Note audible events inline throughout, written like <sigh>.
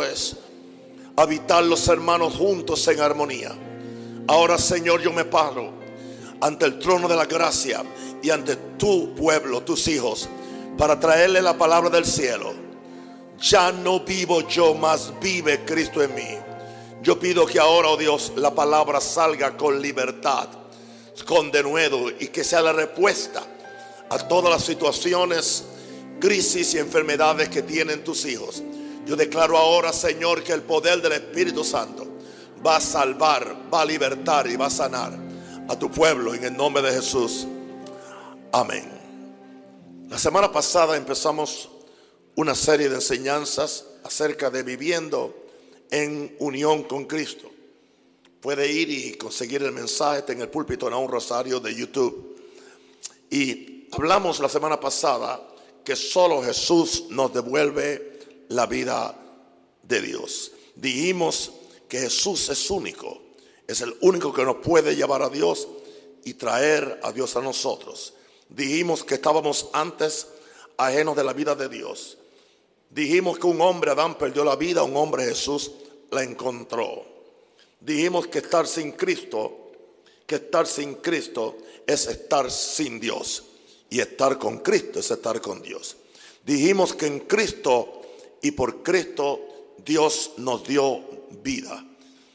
es habitar los hermanos juntos en armonía. Ahora, Señor, yo me paro ante el trono de la gracia y ante tu pueblo, tus hijos, para traerle la palabra del cielo. Ya no vivo yo, más vive Cristo en mí. Yo pido que ahora, oh Dios, la palabra salga con libertad, con denuedo y que sea la respuesta a todas las situaciones, crisis y enfermedades que tienen tus hijos. Yo declaro ahora, Señor, que el poder del Espíritu Santo va a salvar, va a libertar y va a sanar a tu pueblo en el nombre de Jesús. Amén. La semana pasada empezamos una serie de enseñanzas acerca de viviendo en unión con Cristo. Puede ir y conseguir el mensaje en el púlpito en un rosario de YouTube. Y hablamos la semana pasada que solo Jesús nos devuelve la vida de Dios. Dijimos que Jesús es único, es el único que nos puede llevar a Dios y traer a Dios a nosotros. Dijimos que estábamos antes ajenos de la vida de Dios. Dijimos que un hombre, Adán, perdió la vida, un hombre, Jesús, la encontró. Dijimos que estar sin Cristo, que estar sin Cristo es estar sin Dios. Y estar con Cristo es estar con Dios. Dijimos que en Cristo y por Cristo Dios nos dio vida.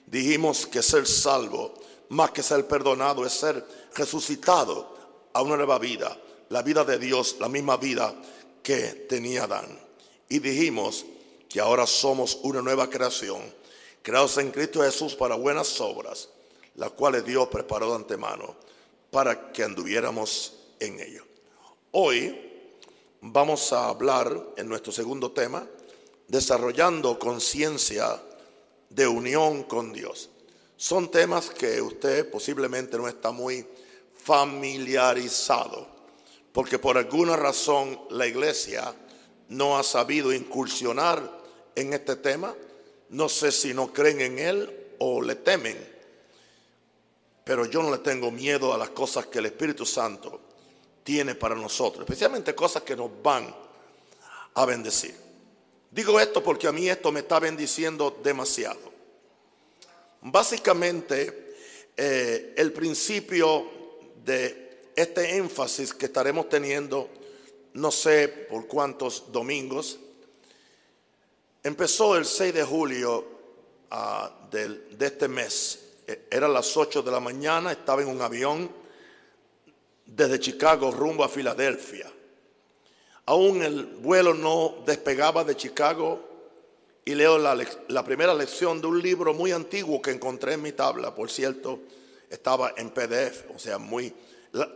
Dijimos que ser salvo, más que ser perdonado, es ser resucitado a una nueva vida, la vida de Dios, la misma vida que tenía Adán. Y dijimos que ahora somos una nueva creación, creados en Cristo Jesús para buenas obras, las cuales Dios preparó de antemano para que anduviéramos en ello. Hoy vamos a hablar en nuestro segundo tema desarrollando conciencia de unión con Dios. Son temas que usted posiblemente no está muy familiarizado, porque por alguna razón la iglesia no ha sabido incursionar en este tema. No sé si no creen en él o le temen, pero yo no le tengo miedo a las cosas que el Espíritu Santo tiene para nosotros, especialmente cosas que nos van a bendecir. Digo esto porque a mí esto me está bendiciendo demasiado. Básicamente, eh, el principio de este énfasis que estaremos teniendo, no sé por cuántos domingos, empezó el 6 de julio ah, de este mes. E, era las 8 de la mañana, estaba en un avión desde Chicago rumbo a Filadelfia. Aún el vuelo no despegaba de Chicago y leo la, primera lección de un libro muy antiguo que encontré en mi tabla, por cierto, estaba en PDF, o sea, muy,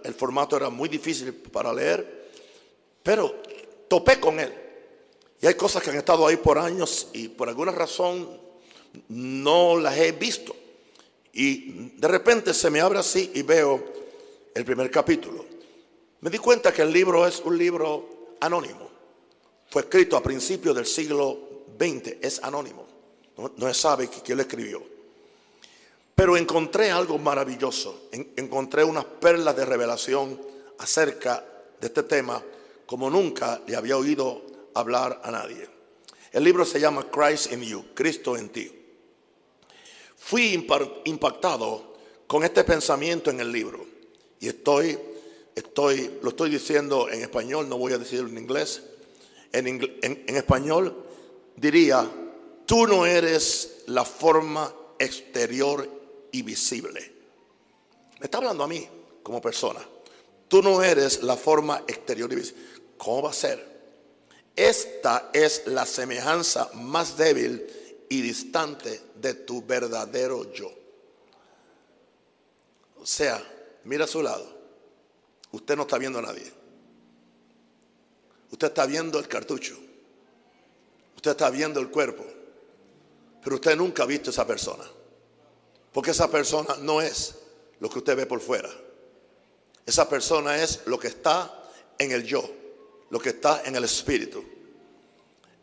el formato era muy difícil para leer, pero topé con él. Y hay cosas que han estado ahí por años y por alguna razón no las he visto. Y de repente se me abre así y veo el primer capítulo. Me di cuenta que el libro es un libro anónimo. Fue escrito a principios del siglo XX, es anónimo. No, se sabe quién lo escribió. Pero encontré algo maravilloso. encontré unas perlas de revelación acerca de este tema como nunca le había oído hablar a nadie. El libro se llama Christ in You, Cristo en ti. Fui impactado con este pensamiento en el libro y estoy estoy, lo estoy diciendo en español, no voy a decirlo en inglés. En, en, español diría, tú no eres la forma exterior y visible. Me está hablando a mí como persona. Tú no eres la forma exterior y visible. ¿Cómo va a ser? Esta es la semejanza más débil y distante de tu verdadero yo. O sea, mira a su lado. Usted no está viendo a nadie. Usted está viendo el cartucho. Usted está viendo el cuerpo. Pero usted nunca ha visto a esa persona. Porque esa persona no es lo que usted ve por fuera. Esa persona es lo que está en el yo, lo que está en el espíritu.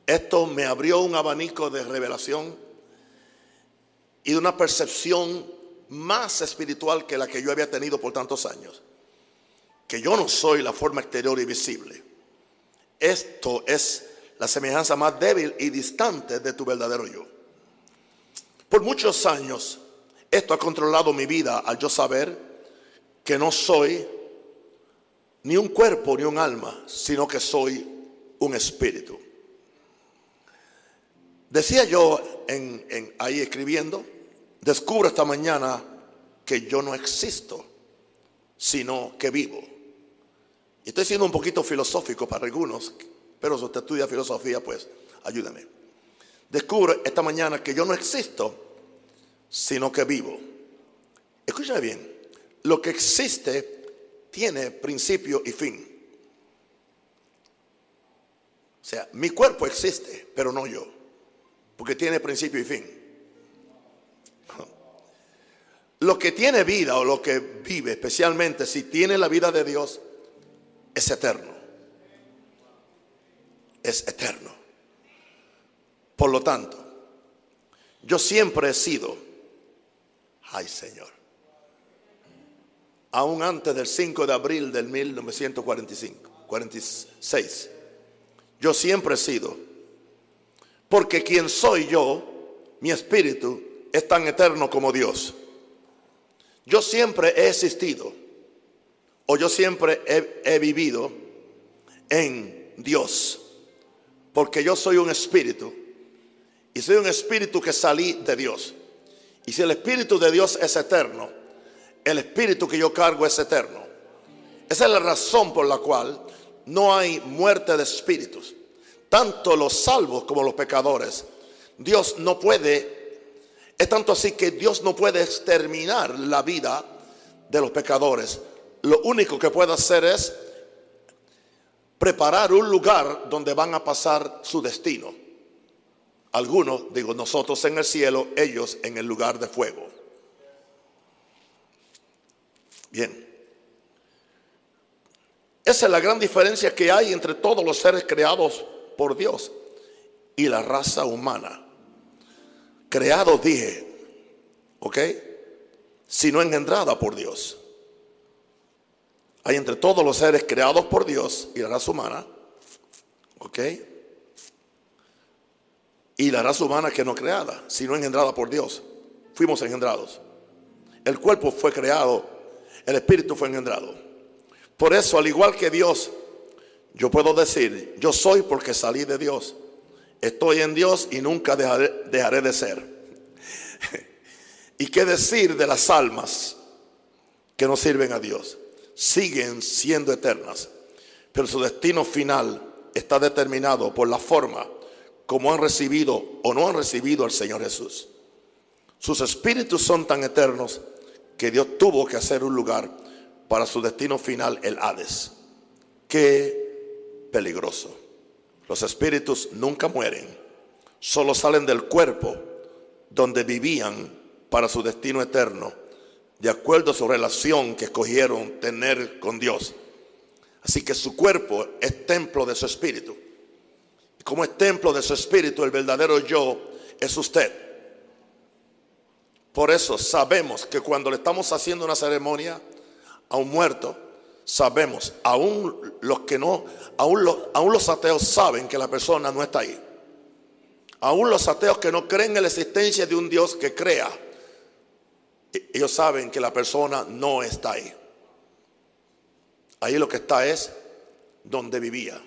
Esto me abrió un abanico de revelación y de una percepción más espiritual que la que yo había tenido por tantos años que yo no soy la forma exterior y visible. Esto es la semejanza más débil y distante de tu verdadero yo. Por muchos años esto ha controlado mi vida al yo saber que no soy ni un cuerpo ni un alma, sino que soy un espíritu. Decía yo en, ahí escribiendo, descubro esta mañana que yo no existo, sino que vivo. Estoy siendo un poquito filosófico para algunos, pero si usted estudia filosofía, pues ayúdame. Descubro esta mañana que yo no existo, sino que vivo. Escúchame bien, lo que existe tiene principio y fin. O sea, mi cuerpo existe, pero no yo, porque tiene principio y fin. <laughs> Lo que tiene vida o lo que vive, especialmente si tiene la vida de Dios, es eterno. Es eterno. Por lo tanto, yo siempre he sido, ay Señor, aún antes del 5 de abril del 1945, 46, yo siempre he sido, porque quien soy yo, mi espíritu, es tan eterno como Dios. Yo siempre he existido o yo siempre he, vivido en Dios, porque yo soy un espíritu y soy un espíritu que salí de Dios. Y si el espíritu de Dios es eterno, el espíritu que yo cargo es eterno. Esa es la razón por la cual no hay muerte de espíritus. Tanto los salvos como los pecadores. Dios no puede es tanto así que Dios no puede exterminar la vida de los pecadores. Lo único que puede hacer es preparar un lugar donde van a pasar su destino. Algunos, digo, nosotros en el cielo, ellos en el lugar de fuego. Bien. Esa es la gran diferencia que hay entre todos los seres creados por Dios y la raza humana creados, dije, ¿ok? Sino engendrada por Dios. Hay entre todos los seres creados por Dios y la raza humana, ¿ok? Y la raza humana que no creada, sino engendrada por Dios. Fuimos engendrados. El cuerpo fue creado, el espíritu fue engendrado. Por eso, al igual que Dios, yo puedo decir, yo soy porque salí de Dios. Estoy en Dios y nunca dejaré, de ser. <laughs> ¿Y qué decir de las almas que no sirven a Dios? Siguen siendo eternas, pero su destino final está determinado por la forma como han recibido o no han recibido al Señor Jesús. Sus espíritus son tan eternos que Dios tuvo que hacer un lugar para su destino final, el Hades. Qué peligroso. Los espíritus nunca mueren, solo salen del cuerpo donde vivían para su destino eterno, de acuerdo a su relación que escogieron tener con Dios. Así que su cuerpo es templo de su espíritu. Como es templo de su espíritu, el verdadero yo es usted. Por eso sabemos que cuando le estamos haciendo una ceremonia a un muerto, sabemos, aún los que no, aún los, aún los ateos saben que la persona no está ahí. Aún los ateos que no creen en la existencia de un Dios que crea, ellos saben que la persona no está ahí. Ahí lo que está es donde vivía.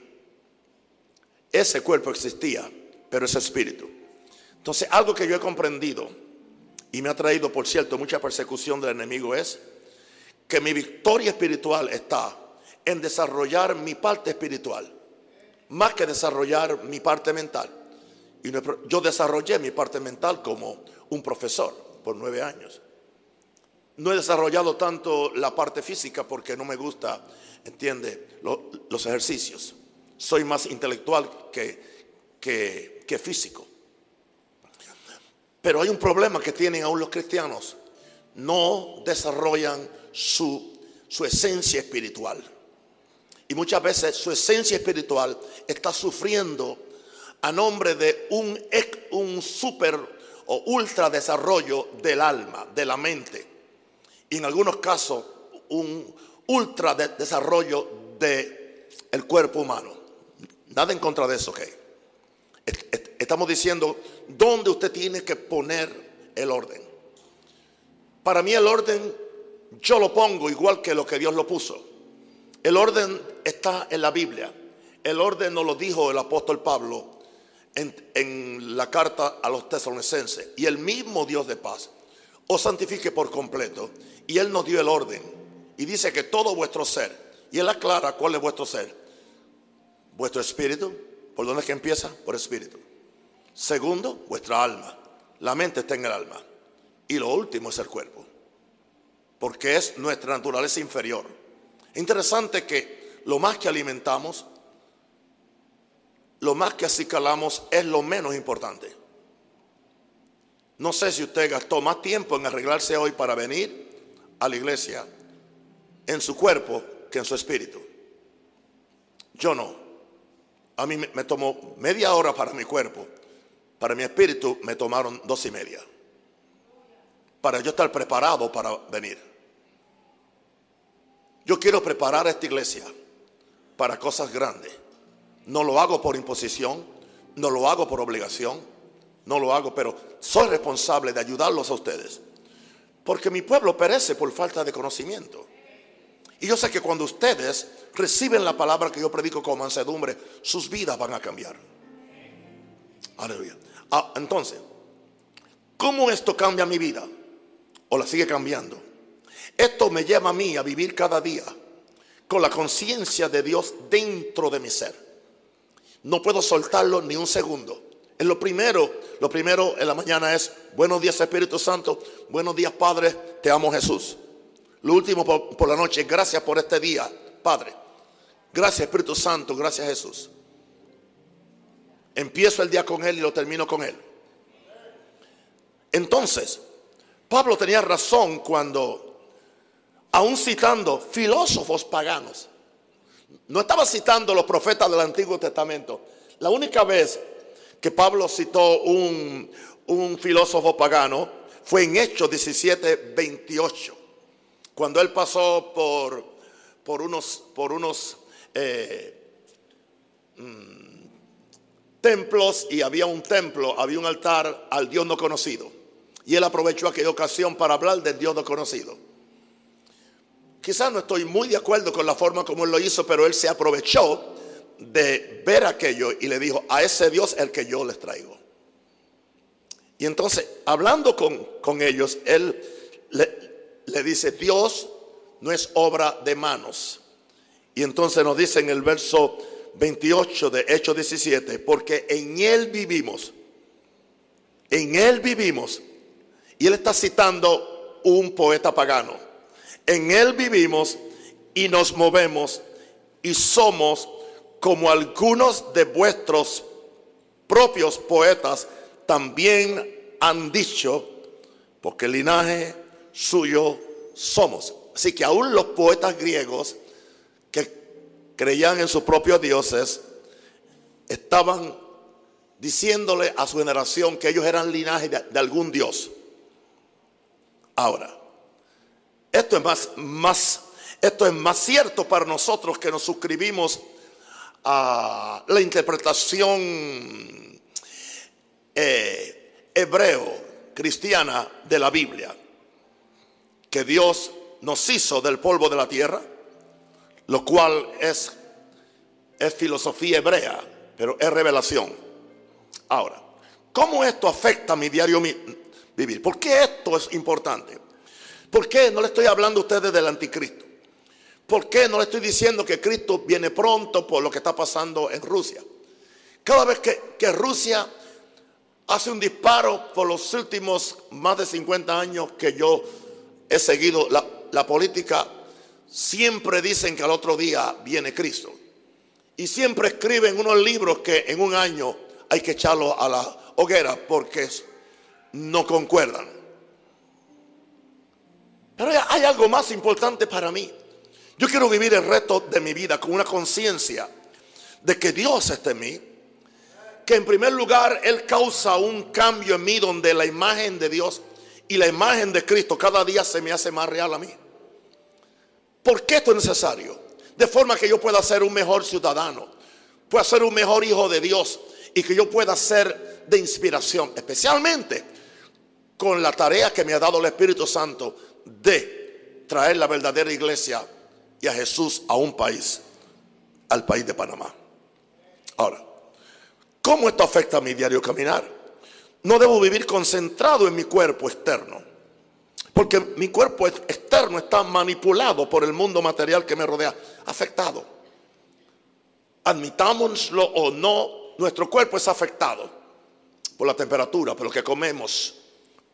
Ese cuerpo existía, pero ese espíritu. Entonces, algo que yo he comprendido y me ha traído, por cierto, mucha persecución del enemigo es que mi victoria espiritual está en desarrollar mi parte espiritual, más que desarrollar mi parte mental. Y yo desarrollé mi parte mental como un profesor por nueve años. No he desarrollado tanto la parte física porque no me gusta, entiende, los ejercicios. Soy más intelectual que, que, que físico. Pero hay un problema que tienen aún los cristianos. No desarrollan su, esencia espiritual. Y muchas veces su esencia espiritual está sufriendo a nombre de un, un super o ultra desarrollo del alma, de la mente. En algunos casos un ultra desarrollo del el cuerpo humano. Nada en contra de eso, ok. Estamos diciendo dónde usted tiene que poner el orden. Para mí el orden yo lo pongo igual que lo que Dios lo puso. El orden está en la Biblia. El orden nos lo dijo el apóstol Pablo en, la carta a los tesalonicenses. Y el mismo Dios de paz os santifique por completo. Y Él nos dio el orden. Y dice que todo vuestro ser. Y Él aclara cuál es vuestro ser. Vuestro espíritu. ¿Por dónde es que empieza? Por espíritu. Segundo, vuestra alma. La mente está en el alma. Y lo último es el cuerpo. Porque es nuestra naturaleza inferior. Interesante que lo más que alimentamos, lo más que acicalamos es lo menos importante. No sé si usted gastó más tiempo en arreglarse hoy para venir a la iglesia en su cuerpo que en su espíritu. Yo no. A mí me tomó media hora para mi cuerpo. Para mi espíritu me tomaron dos y media. Para yo estar preparado para venir. Yo quiero preparar a esta iglesia para cosas grandes. No lo hago por imposición, no lo hago por obligación, no lo hago, pero soy responsable de ayudarlos a ustedes. Porque mi pueblo perece por falta de conocimiento. Y yo sé que cuando ustedes reciben la palabra que yo predico con mansedumbre, sus vidas van a cambiar. Aleluya. Ah, entonces, ¿cómo esto cambia mi vida? ¿O la sigue cambiando? Esto me lleva a mí a vivir cada día con la conciencia de Dios dentro de mi ser. No puedo soltarlo ni un segundo. En lo primero, lo primero en la mañana es buenos días Espíritu Santo, buenos días Padre, te amo Jesús. Lo último por, por la noche, gracias por este día, Padre. Gracias Espíritu Santo, gracias Jesús. Empiezo el día con Él y lo termino con Él. Entonces, Pablo tenía razón cuando aún citando filósofos paganos. No estaba citando los profetas del Antiguo Testamento. La única vez que Pablo citó un, filósofo pagano fue en Hechos 17, 28. Cuando él pasó por, por unos, por unos eh, mm, templos y había un templo, había un altar al Dios no conocido. Y él aprovechó aquella ocasión para hablar del Dios no conocido. Quizás no estoy muy de acuerdo con la forma como él lo hizo, pero él se aprovechó de ver aquello y le dijo, a ese Dios el que yo les traigo. Y entonces, hablando con, ellos, él le, le dice, Dios no es obra de manos. Y entonces nos dice en el verso 28 de Hechos 17, porque en Él vivimos, en Él vivimos. Y Él está citando un poeta pagano. En Él vivimos y nos movemos y somos como algunos de vuestros propios poetas también han dicho, porque el linaje suyo somos. Así que aún los poetas griegos que creían en sus propios dioses estaban diciéndole a su generación que ellos eran linaje de, de algún dios. Ahora, esto es más, más, esto es más cierto para nosotros que nos suscribimos a la interpretación eh, hebreo cristiana de la Biblia, que Dios nos hizo del polvo de la tierra, lo cual es, es filosofía hebrea, pero es revelación. Ahora, ¿cómo esto afecta mi diario vivir? ¿Por qué esto es importante? ¿Por qué no le estoy hablando a ustedes del anticristo? ¿Por qué no le estoy diciendo que Cristo viene pronto por lo que está pasando en Rusia? Cada vez que, Rusia hace un disparo por los últimos más de 50 años que yo he seguido la, la política, siempre dicen que al otro día viene Cristo. Y siempre escriben unos libros que en un año hay que echarlos a la hoguera porque no concuerdan. Pero hay algo más importante para mí. Yo quiero vivir el resto de mi vida con una conciencia de que Dios está en mí. Que en primer lugar Él causa un cambio en mí donde la imagen de Dios y la imagen de Cristo cada día se me hace más real a mí. ¿Por qué esto es necesario? De forma que yo pueda ser un mejor ciudadano, pueda ser un mejor hijo de Dios y que yo pueda ser de inspiración, especialmente con la tarea que me ha dado el Espíritu Santo de traer la verdadera iglesia y a Jesús a un país, al país de Panamá. Ahora, ¿cómo esto afecta a mi diario caminar? No debo vivir concentrado en mi cuerpo externo, porque mi cuerpo externo está manipulado por el mundo material que me rodea, afectado. Admitámoslo o no, nuestro cuerpo es afectado por la temperatura, por lo que comemos,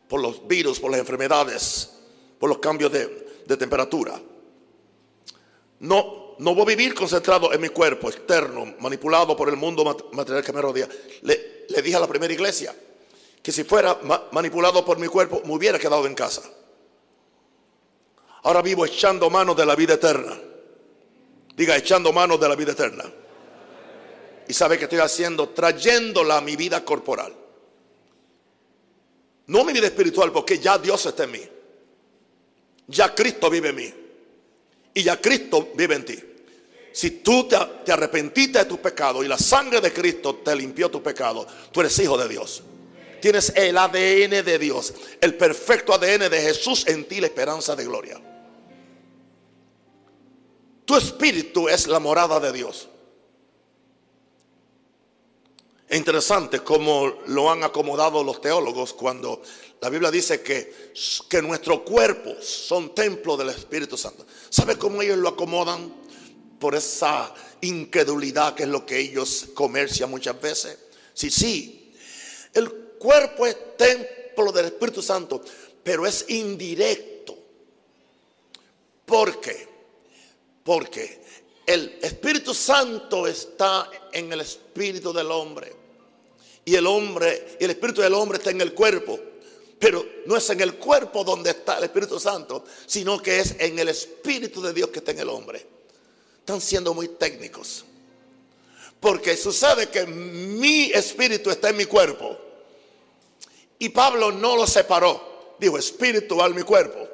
por los virus, por las enfermedades, por los cambios de, temperatura. No, no voy a vivir concentrado en mi cuerpo externo, manipulado por el mundo material que me rodea. Le, dije a la primera iglesia que si fuera manipulado por mi cuerpo, me hubiera quedado en casa. Ahora vivo echando manos de la vida eterna. Diga, echando manos de la vida eterna. Y sabe que estoy haciendo, trayéndola a mi vida corporal. No mi vida espiritual, porque ya Dios está en mí. Ya Cristo vive en mí. Y ya Cristo vive en ti. Si tú te, te arrepentiste de tu pecado y la sangre de Cristo te limpió tu pecado, tú eres hijo de Dios. Tienes el ADN de Dios, el perfecto ADN de Jesús en ti, la esperanza de gloria. Tu espíritu es la morada de Dios. Es interesante cómo lo han acomodado los teólogos cuando la Biblia dice que, que nuestros cuerpos son templo del Espíritu Santo. ¿Sabe cómo ellos lo acomodan? Por esa incredulidad que es lo que ellos comercian muchas veces. Sí, sí, el cuerpo es templo del Espíritu Santo, pero es indirecto. ¿Por qué? Porque el Espíritu Santo está en el espíritu del hombre. Y el hombre, y el espíritu del hombre está en el cuerpo. Pero no es en el cuerpo donde está el Espíritu Santo, sino que es en el Espíritu de Dios que está en el hombre. Están siendo muy técnicos. Porque sucede que mi espíritu está en mi cuerpo. Y Pablo no lo separó. Dijo espíritu, al mi cuerpo.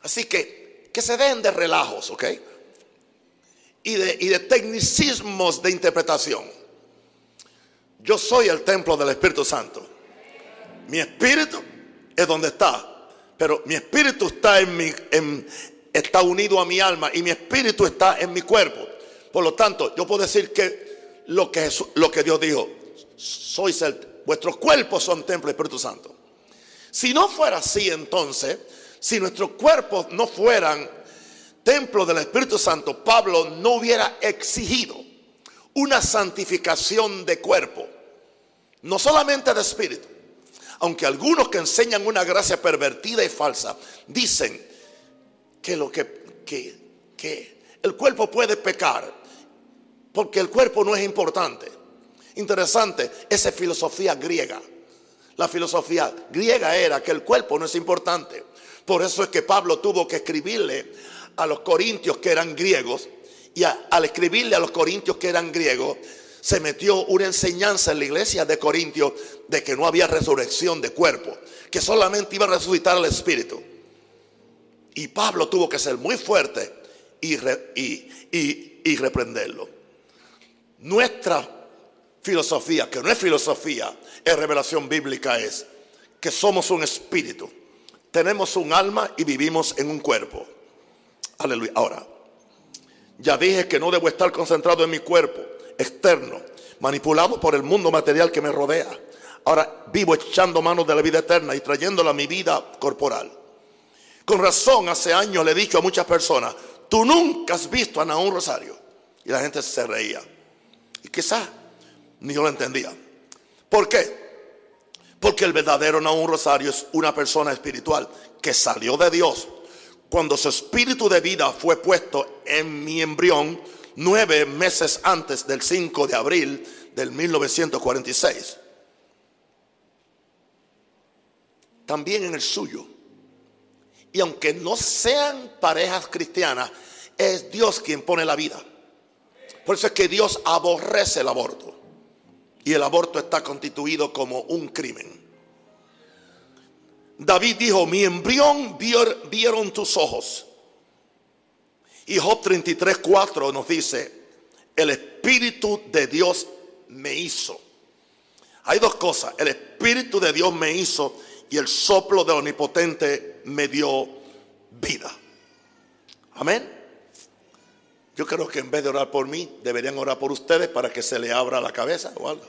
Así que que se den de relajos, ¿ok? Y de, y de tecnicismos de interpretación. Yo soy el templo del Espíritu Santo. Mi espíritu es donde está. Pero mi espíritu está en mi, está unido a mi alma y mi espíritu está en mi cuerpo. Por lo tanto, yo puedo decir que lo que, lo que Dios dijo, sois el, vuestros cuerpos son templo del Espíritu Santo. Si no fuera así, entonces si nuestros cuerpos no fueran templo del Espíritu Santo, Pablo no hubiera exigido una santificación de cuerpo, no solamente de espíritu. Aunque algunos que enseñan una gracia pervertida y falsa dicen que lo que, que, que el cuerpo puede pecar porque el cuerpo no es importante. Interesante, esa es filosofía griega. La filosofía griega era que el cuerpo no es importante. Por eso es que Pablo tuvo que escribirle a los corintios que eran griegos. Y al escribirle a los corintios que eran griegos, se metió una enseñanza en la iglesia de Corintios de que no había resurrección de cuerpo, que solamente iba a resucitar el espíritu. Y Pablo tuvo que ser muy fuerte y, y reprenderlo. Nuestra filosofía, que no es filosofía, es revelación bíblica, es que somos un espíritu tenemos un alma y vivimos en un cuerpo. Aleluya. Ahora, ya dije que no debo estar concentrado en mi cuerpo externo, manipulado por el mundo material que me rodea. Ahora vivo echando manos de la vida eterna y trayéndola a mi vida corporal. Con razón, hace años le he dicho a muchas personas, tú nunca has visto a Naún Rosario. Y la gente se reía. Y quizá ni yo lo entendía. ¿Por qué? Porque el verdadero Naúm Rosario es una persona espiritual que salió de Dios. Cuando su espíritu de vida fue puesto en mi embrión nueve meses antes del 5 de abril del 1946. También en el suyo. Y aunque no sean parejas cristianas, es Dios quien pone la vida. Por eso es que Dios aborrece el aborto. Y el aborto está constituido como un crimen. David dijo, mi embrión vieron tus ojos. Y Job 33, 4 nos dice, el Espíritu de Dios me hizo. Hay dos cosas. El Espíritu de Dios me hizo y el soplo del Omnipotente me dio vida. Amén. Yo creo que en vez de orar por mí, deberían orar por ustedes para que se le abra la cabeza o algo.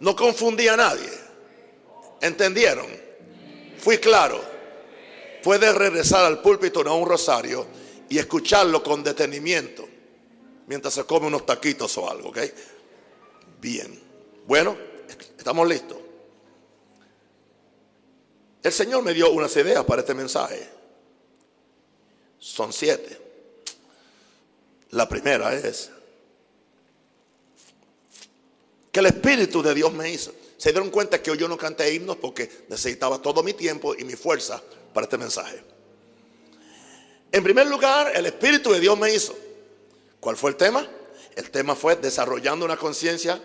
No confundí a nadie. ¿Entendieron? Fui claro. Puede regresar al púlpito, a un rosario, y escucharlo con detenimiento mientras se come unos taquitos o algo, ¿ok? Bien. Bueno, estamos listos. El Señor me dio unas ideas para este mensaje. Son siete. La primera es que el Espíritu de Dios me hizo. Se dieron cuenta que yo no canté himnos porque necesitaba todo mi tiempo y mi fuerza para este mensaje. En primer lugar, el Espíritu de Dios me hizo. ¿Cuál fue el tema? El tema fue desarrollando una conciencia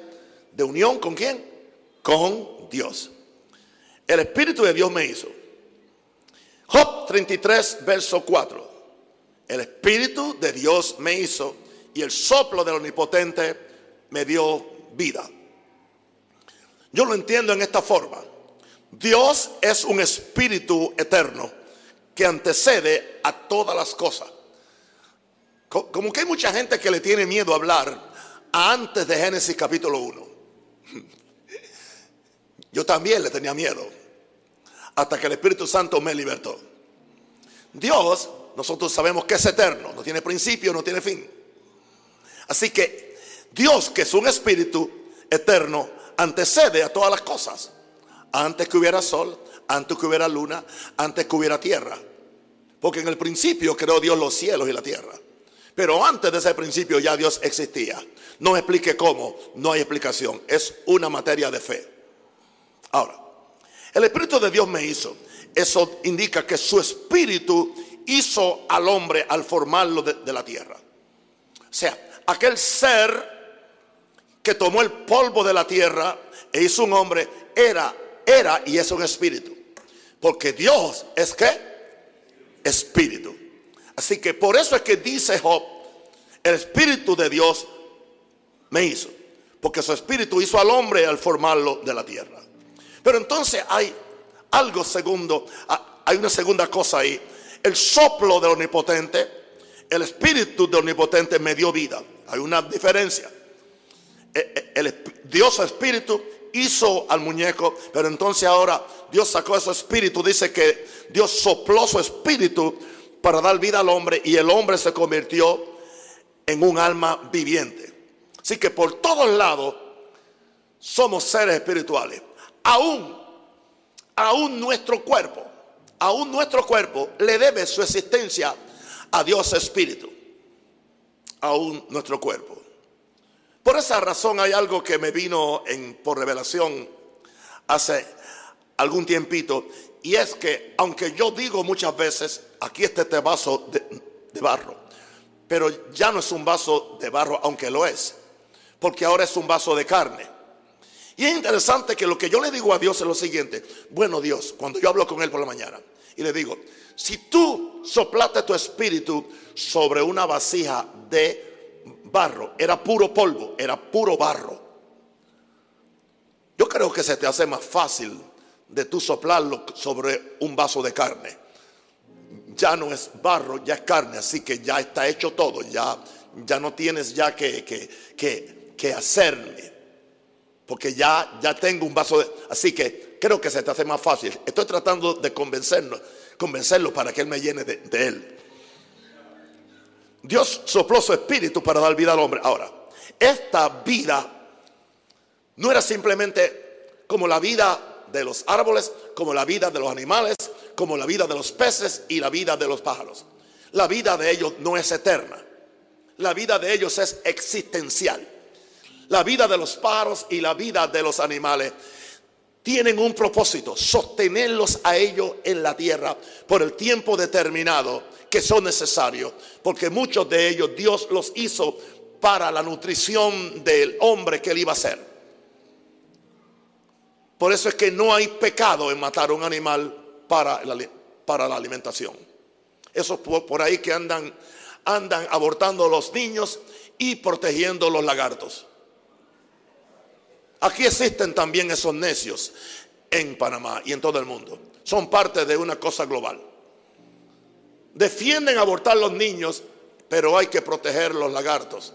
de unión con quién? Con Dios. El Espíritu de Dios me hizo. Job 33, verso 4. El Espíritu de Dios me hizo y el soplo del Omnipotente me dio vida. Yo lo entiendo en esta forma. Dios es un espíritu eterno que antecede a todas las cosas. Como que hay mucha gente que le tiene miedo a hablar antes de Génesis capítulo 1. <laughs> Yo también le tenía miedo hasta que el Espíritu Santo me libertó. Dios, nosotros sabemos que es eterno, no tiene principio, no tiene fin. Así que Dios, que es un espíritu eterno, antecede a todas las cosas. Antes que hubiera sol, antes que hubiera luna, antes que hubiera tierra. Porque en el principio creó Dios los cielos y la tierra. Pero antes de ese principio ya Dios existía. No explique cómo, no hay explicación. Es una materia de fe. Ahora, el Espíritu de Dios me hizo. Eso indica que su Espíritu hizo al hombre al formarlo de, la tierra. O sea, aquel ser que tomó el polvo de la tierra e hizo un hombre, era, era y es un espíritu. Porque Dios es que espíritu. Así que por eso es que dice Job, el espíritu de Dios me hizo. Porque su espíritu hizo al hombre al formarlo de la tierra. Pero entonces hay algo segundo, hay una segunda cosa ahí. El soplo del omnipotente, el espíritu del omnipotente me dio vida. Hay una diferencia. Eh, eh, el Dios espíritu hizo al muñeco, pero entonces ahora Dios sacó ese espíritu, dice que Dios sopló su espíritu para dar vida al hombre y el hombre se convirtió en un alma viviente. Así que por todos lados somos seres espirituales. Aún, aún nuestro cuerpo, aún nuestro cuerpo le debe su existencia a Dios espíritu. Aún nuestro cuerpo. Por esa razón hay algo que me vino en, por revelación hace algún tiempito. Y es que, aunque yo digo muchas veces, aquí está este vaso de, de barro. Pero ya no es un vaso de barro, aunque lo es. Porque ahora es un vaso de carne. Y es interesante que lo que yo le digo a Dios es lo siguiente. Bueno Dios, cuando yo hablo con Él por la mañana y le digo, si tú soplaste tu espíritu sobre una vasija de barro, era puro polvo, era puro barro. Yo creo que se te hace más fácil de tú soplarlo sobre un vaso de carne. Ya no es barro, ya es carne, así que ya está hecho todo, ya, ya no tienes ya que, que, que, hacerme. Porque ya, ya tengo un vaso de... Así que creo que se te hace más fácil. Estoy tratando de convencerlo, para que Él me llene de, de Él. Dios sopló su espíritu para dar vida al hombre. Ahora, esta vida no era simplemente como la vida de los árboles, como la vida de los animales, como la vida de los peces y la vida de los pájaros. La vida de ellos no es eterna. La vida de ellos es existencial. La vida de los pájaros y la vida de los animales tienen un propósito, sostenerlos a ellos en la tierra por el tiempo determinado que son necesarios, porque muchos de ellos Dios los hizo para la nutrición del hombre que él iba a ser. Por eso es que no hay pecado en matar a un animal para la, para la alimentación. Esos por, por ahí que andan, andan abortando a los niños y protegiendo los lagartos. Aquí existen también esos necios en Panamá y en todo el mundo. Son parte de una cosa global. Defienden abortar los niños, pero hay que proteger los lagartos.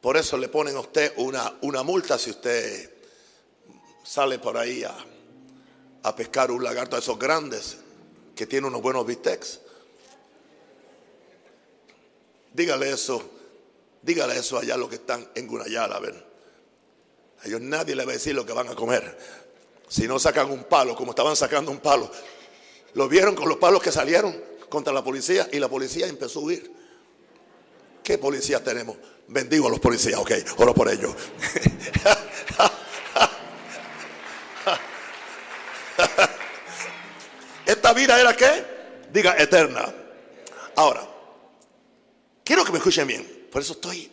Por eso le ponen a usted una, una multa si usted sale por ahí a, a pescar un lagarto de esos grandes que tiene unos buenos bistecs. Dígale eso, dígale eso allá a los que están en Gunayala, a ver. A ellos nadie le va a decir lo que van a comer. Si no sacan un palo, como estaban sacando un palo. Lo vieron con los palos que salieron contra la policía y la policía empezó a huir. ¿Qué policía tenemos? Bendigo a los policías, ok, oro por ellos. <laughs> Esta vida era qué? Diga eterna. Ahora, quiero que me escuchen bien. Por eso estoy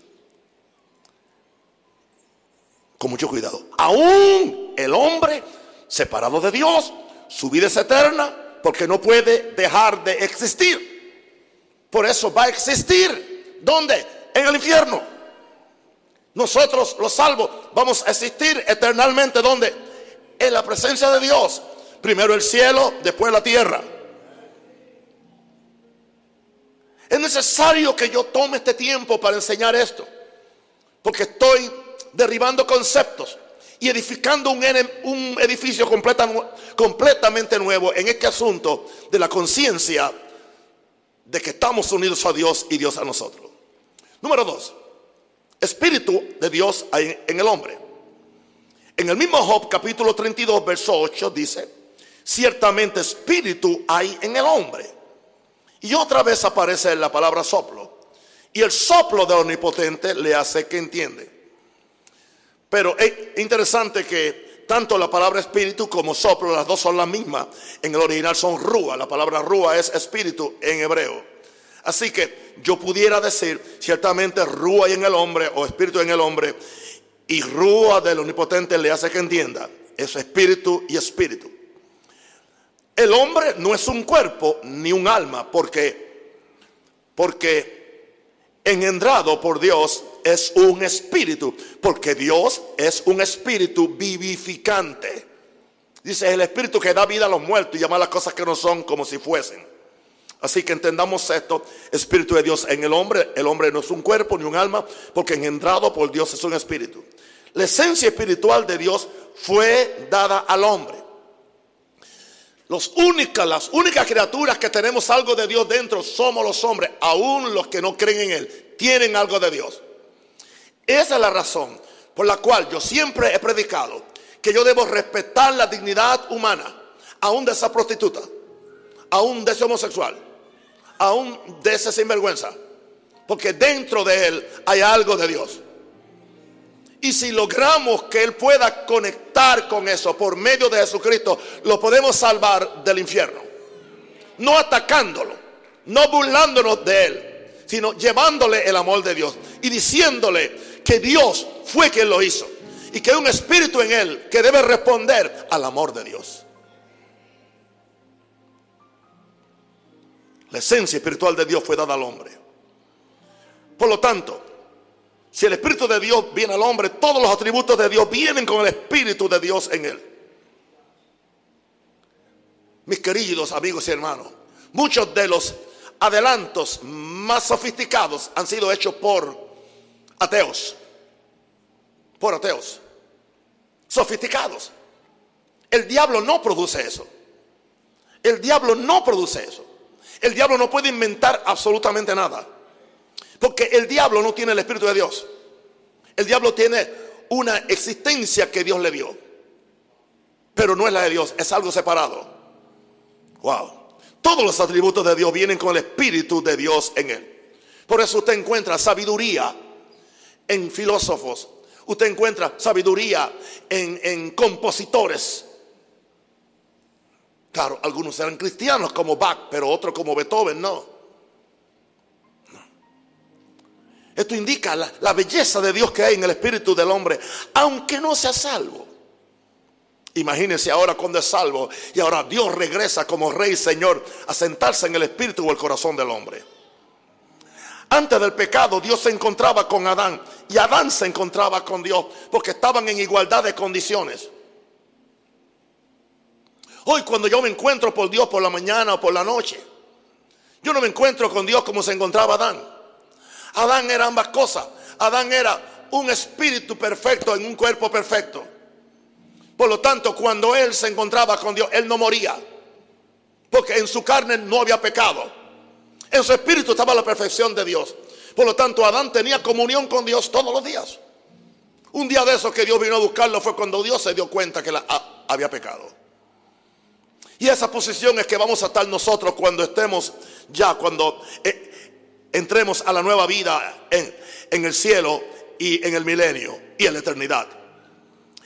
con mucho cuidado. Aún el hombre separado de Dios, su vida es eterna porque no puede dejar de existir. Por eso va a existir. ¿Dónde? En el infierno. Nosotros los salvos vamos a existir eternamente. ¿Dónde? En la presencia de Dios. Primero el cielo, después la tierra. Es necesario que yo tome este tiempo para enseñar esto. Porque estoy derribando conceptos y edificando un, edificio completamente nuevo en este asunto de la conciencia de que estamos unidos a Dios y Dios a nosotros. Número dos, espíritu de Dios en el hombre. En el mismo Job capítulo 32, verso 8 dice, ciertamente espíritu hay en el hombre. Y otra vez aparece la palabra soplo. Y el soplo de omnipotente le hace que entiende. Pero es interesante que tanto la palabra espíritu como soplo, las dos son las mismas. En el original son rúa. La palabra rúa es espíritu en hebreo. Así que yo pudiera decir, ciertamente rúa en el hombre o espíritu en el hombre. Y rúa del omnipotente le hace que entienda. Es espíritu y espíritu. El hombre no es un cuerpo ni un alma, porque, porque engendrado por Dios es un espíritu, porque Dios es un espíritu vivificante. Dice, el espíritu que da vida a los muertos y llama las cosas que no son como si fuesen. Así que entendamos esto, espíritu de Dios en el hombre, el hombre no es un cuerpo ni un alma, porque engendrado por Dios es un espíritu. La esencia espiritual de Dios fue dada al hombre. Los únicas, las únicas criaturas que tenemos algo de Dios dentro somos los hombres, aún los que no creen en Él, tienen algo de Dios. Esa es la razón por la cual yo siempre he predicado que yo debo respetar la dignidad humana, aún de esa prostituta, aún de ese homosexual, aún de ese sinvergüenza, porque dentro de él hay algo de Dios. Y si logramos que Él pueda conectar con eso por medio de Jesucristo, lo podemos salvar del infierno. No atacándolo, no burlándonos de Él, sino llevándole el amor de Dios y diciéndole que Dios fue quien lo hizo y que hay un espíritu en Él que debe responder al amor de Dios. La esencia espiritual de Dios fue dada al hombre. Por lo tanto, si el Espíritu de Dios viene al hombre, todos los atributos de Dios vienen con el Espíritu de Dios en él. Mis queridos amigos y hermanos, muchos de los adelantos más sofisticados han sido hechos por ateos. Por ateos. Sofisticados. El diablo no produce eso. El diablo no produce eso. El diablo no puede inventar absolutamente nada. Porque el diablo no tiene el Espíritu de Dios. El diablo tiene una existencia que Dios le dio. Pero no es la de Dios, es algo separado. Wow. Todos los atributos de Dios vienen con el Espíritu de Dios en él. Por eso usted encuentra sabiduría en filósofos. Usted encuentra sabiduría en, en compositores. Claro, algunos eran cristianos como Bach, pero otros como Beethoven, no. Esto indica la, belleza de Dios que hay en el espíritu del hombre, aunque no sea salvo. Imagínense ahora cuando es salvo y ahora Dios regresa como rey Señor a sentarse en el espíritu o el corazón del hombre. Antes del pecado Dios se encontraba con Adán y Adán se encontraba con Dios porque estaban en igualdad de condiciones. Hoy cuando yo me encuentro por Dios por la mañana o por la noche, yo no me encuentro con Dios como se encontraba Adán. Adán era ambas cosas. Adán era un espíritu perfecto en un cuerpo perfecto. Por lo tanto, cuando él se encontraba con Dios, él no moría. Porque en su carne no había pecado. En su espíritu estaba la perfección de Dios. Por lo tanto, Adán tenía comunión con Dios todos los días. Un día de esos que Dios vino a buscarlo fue cuando Dios se dio cuenta que la, había pecado. Y esa posición es que vamos a estar nosotros cuando estemos ya, cuando eh, entremos a la nueva vida en, en el cielo y en el milenio y en la eternidad.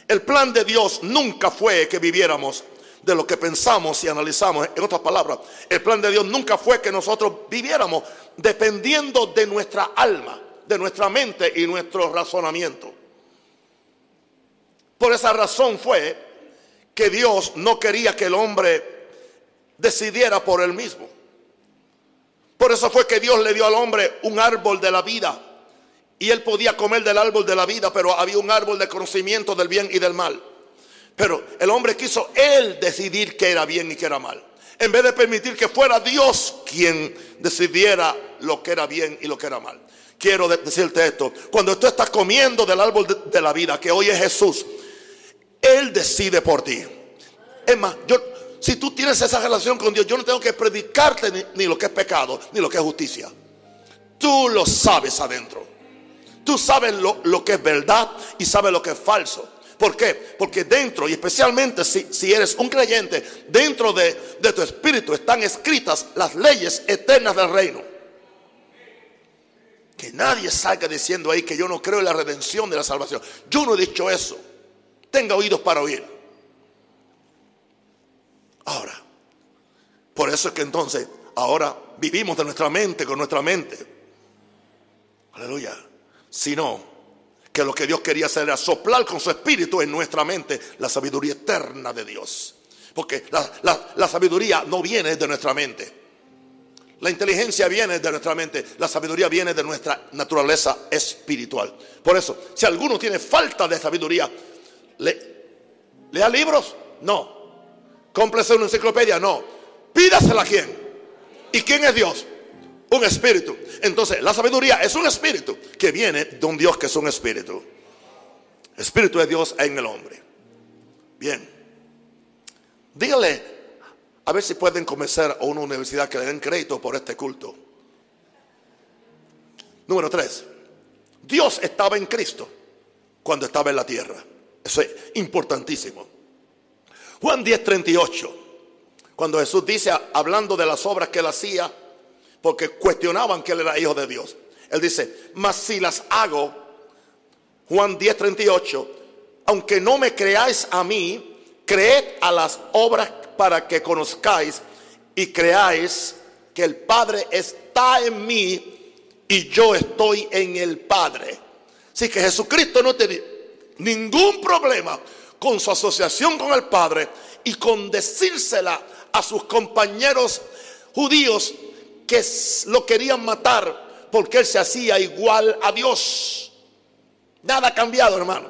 El plan de Dios nunca fue que viviéramos de lo que pensamos y analizamos. En otras palabras, el plan de Dios nunca fue que nosotros viviéramos dependiendo de nuestra alma, de nuestra mente y nuestro razonamiento. Por esa razón fue que Dios no quería que el hombre decidiera por él mismo. Eso fue que Dios le dio al hombre un árbol de la vida y él podía comer del árbol de la vida, pero había un árbol de conocimiento del bien y del mal. Pero el hombre quiso él decidir qué era bien y qué era mal. En vez de permitir que fuera Dios quien decidiera lo que era bien y lo que era mal. Quiero decirte esto. Cuando tú estás comiendo del árbol de, la vida, que hoy es Jesús, Él decide por ti. Es más, yo, si tú tienes esa relación con Dios, yo no tengo que predicarte ni lo que es pecado, ni lo que es justicia. Tú lo sabes adentro. Tú sabes lo, que es verdad y sabes lo que es falso. ¿Por qué? Porque dentro, y especialmente si, si eres un creyente, dentro de, de tu espíritu están escritas las leyes eternas del reino. Que nadie salga diciendo ahí que yo no creo en la redención de la salvación. Yo no he dicho eso. Tenga oídos para oír. Ahora, por eso es que entonces ahora vivimos de nuestra mente, con nuestra mente. Aleluya sino que lo que Dios quería hacer era soplar con su espíritu en nuestra mente la sabiduría eterna de Dios. Porque la, sabiduría no viene de nuestra mente. La inteligencia viene de nuestra mente, la sabiduría viene de nuestra naturaleza espiritual. Por eso, si alguno tiene falta de sabiduría, ¿le, ¿lea libros? No. ¿Cómprese una enciclopedia? No. Pídasela a quién. ¿Y quién es Dios? un espíritu. Entonces, la sabiduría es un espíritu que viene de un Dios que es un espíritu. Espíritu de Dios en el hombre. Bien. Dígale, a ver si pueden convencer a una universidad que le den crédito por este culto. Número tres. Dios estaba en Cristo cuando estaba en la tierra. Eso es importantísimo. Juan 10:38. Cuando Jesús dice, hablando de las obras que él hacía, porque cuestionaban que él era hijo de Dios. Él dice, mas si las hago, Juan 10, 38, aunque no me creáis a mí, creed a las obras para que conozcáis y creáis que el Padre está en mí y yo estoy en el Padre. Así que Jesucristo no tenía ningún problema con su asociación con el Padre y con decírsela a sus compañeros judíos que lo querían matar porque él se hacía igual a Dios. Nada ha cambiado, hermano.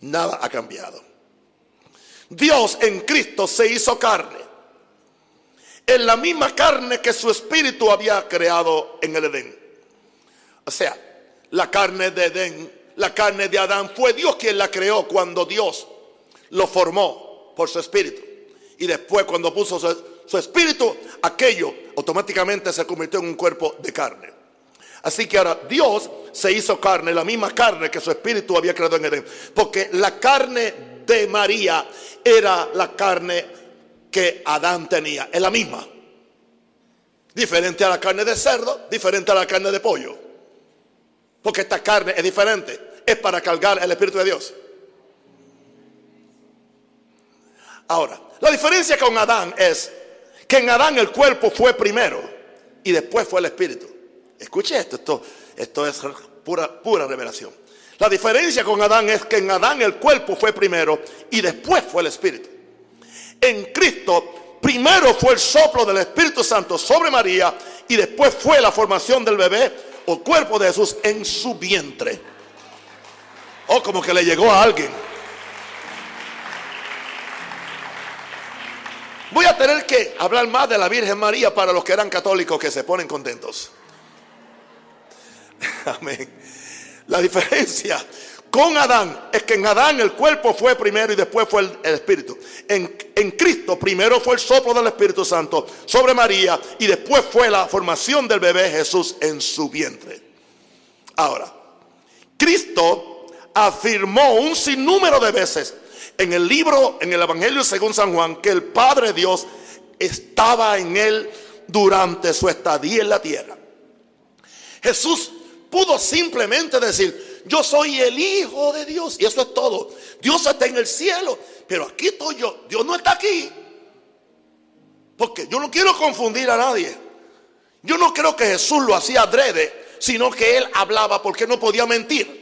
Nada ha cambiado. Dios en Cristo se hizo carne. En la misma carne que su espíritu había creado en el Edén. O sea, la carne de Edén, la carne de Adán, fue Dios quien la creó cuando Dios lo formó por su espíritu. Y después cuando puso su espíritu, aquello automáticamente se convirtió en un cuerpo de carne. Así que ahora Dios se hizo carne, la misma carne que su espíritu había creado en Edén. Porque la carne de María era la carne que Adán tenía, es la misma. Diferente a la carne de cerdo, diferente a la carne de pollo. Porque esta carne es diferente, es para cargar el Espíritu de Dios. Ahora, la diferencia con Adán es que en Adán el cuerpo fue primero y después fue el espíritu. Escuche esto, esto, esto es pura, pura revelación. La diferencia con Adán es que en Adán el cuerpo fue primero y después fue el espíritu. En Cristo primero fue el soplo del Espíritu Santo sobre María y después fue la formación del bebé o cuerpo de Jesús en su vientre. O oh, como que le llegó a alguien. Voy a tener que hablar más de la Virgen María para los que eran católicos que se ponen contentos. <laughs> Amén. La diferencia con Adán es que en Adán el cuerpo fue primero y después fue el, espíritu. En, en, Cristo primero fue el soplo del Espíritu Santo sobre María y después fue la formación del bebé Jesús en su vientre. Ahora, Cristo afirmó un sinnúmero de veces en el libro, en el Evangelio según San Juan, que el Padre Dios estaba en él durante su estadía en la tierra. Jesús pudo simplemente decir, yo soy el Hijo de Dios. Y eso es todo. Dios está en el cielo, pero aquí estoy yo. Dios no está aquí. Porque yo no quiero confundir a nadie. Yo no creo que Jesús lo hacía adrede, sino que él hablaba porque no podía mentir.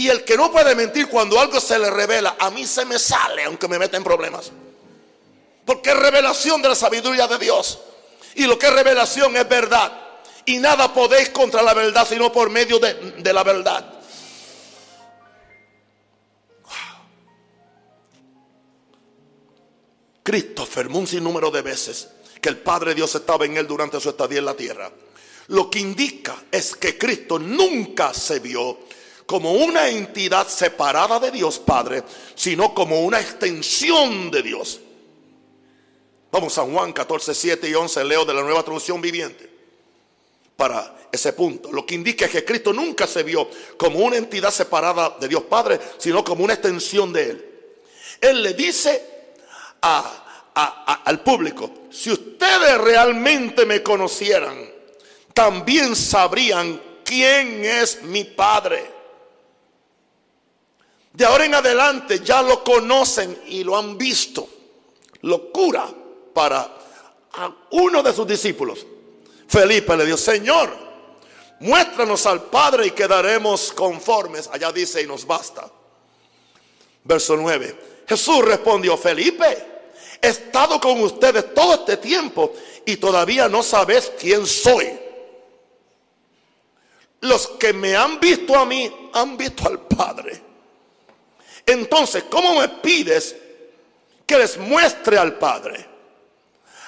Y el que no puede mentir cuando algo se le revela, a mí se me sale aunque me meta en problemas. Porque es revelación de la sabiduría de Dios. Y lo que es revelación es verdad. Y nada podéis contra la verdad sino por medio de, la verdad. Cristo afirmó un sinnúmero de veces que el Padre Dios estaba en él durante su estadía en la tierra. Lo que indica es que Cristo nunca se vio como una entidad separada de Dios Padre, sino como una extensión de Dios. Vamos a Juan 14, 7 y 11, leo de la nueva traducción viviente. Para ese punto, lo que indica es que Cristo nunca se vio como una entidad separada de Dios Padre, sino como una extensión de Él. Él le dice al público, si ustedes realmente me conocieran, también sabrían quién es mi Padre. De ahora en adelante ya lo conocen y lo han visto. Locura para uno de sus discípulos. Felipe le dijo, Señor, muéstranos al Padre y quedaremos conformes. Allá dice y nos basta. Verso 9. Jesús respondió, Felipe, he estado con ustedes todo este tiempo y todavía no sabes quién soy. Los que me han visto a mí han visto al Padre. Entonces, ¿cómo me pides que les muestre al Padre?